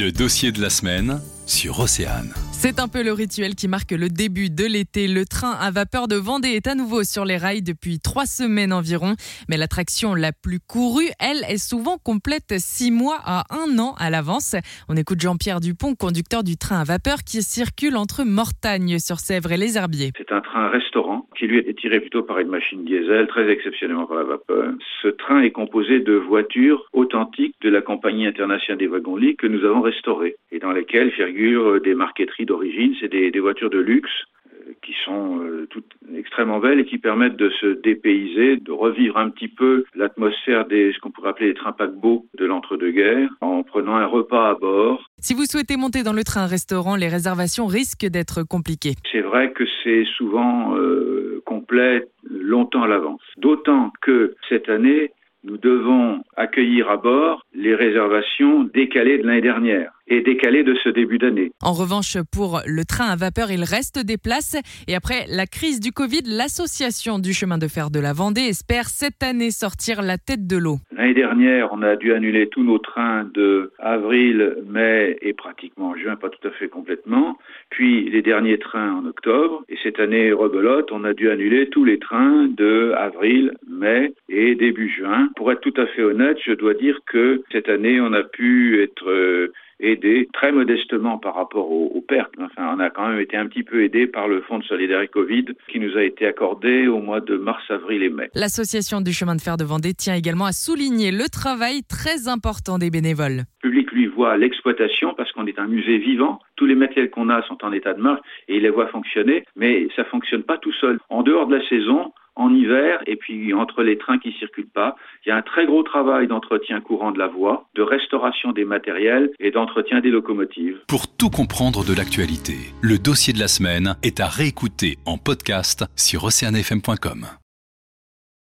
Le dossier de la semaine sur Océane. C'est un peu le rituel qui marque le début de l'été. Le train à vapeur de Vendée est à nouveau sur les rails depuis trois semaines environ. Mais l'attraction la plus courue, elle, est souvent complète six mois à un an à l'avance. On écoute Jean-Pierre Dupont, conducteur du train à vapeur qui circule entre Mortagne sur Sèvres et les Herbiers. C'est un train restaurant qui lui est tiré plutôt par une machine diesel, très exceptionnellement par la vapeur. Ce train est composé de voitures authentiques de la compagnie internationale des wagons-lits que nous avons restaurées et dans lesquelles figurent des marqueteries d'origine. C'est des, voitures de luxe euh, qui sont euh, toutes extrêmement belles et qui permettent de se dépayser, de revivre un petit peu l'atmosphère des ce qu'on pourrait appeler les trains paquebots de l'entre-deux-guerres en prenant un repas à bord. Si vous souhaitez monter dans le train-restaurant, les réservations risquent d'être compliquées. C'est vrai que c'est souvent euh, complet longtemps à l'avance. D'autant que cette année, nous devons accueillir à bord les réservations décalées de l'année dernière et décalées de ce début d'année. En revanche, pour le train à vapeur, il reste des places. Et après la crise du Covid, l'association du chemin de fer de la Vendée espère cette année sortir la tête de l'eau. L'année dernière, on a dû annuler tous nos trains de avril, mai et pratiquement juin, pas tout à fait complètement. Puis les derniers trains en octobre. Et cette année, rebelote, on a dû annuler tous les trains de avril, et début juin. Pour être tout à fait honnête, je dois dire que cette année, on a pu être euh, aidé très modestement par rapport aux, pertes. Enfin, on a quand même été un petit peu aidé par le Fonds de solidarité Covid qui nous a été accordé au mois de mars, avril et mai. L'association du chemin de fer de Vendée tient également à souligner le travail très important des bénévoles. Lui voit l'exploitation parce qu'on est un musée vivant. Tous les matériels qu'on a sont en état de marche et il les voit fonctionner, mais ça fonctionne pas tout seul. En dehors de la saison, en hiver et puis entre les trains qui circulent pas, il y a un très gros travail d'entretien courant de la voie, de restauration des matériels et d'entretien des locomotives. Pour tout comprendre de l'actualité, le dossier de la semaine est à réécouter en podcast sur oceanfm.com.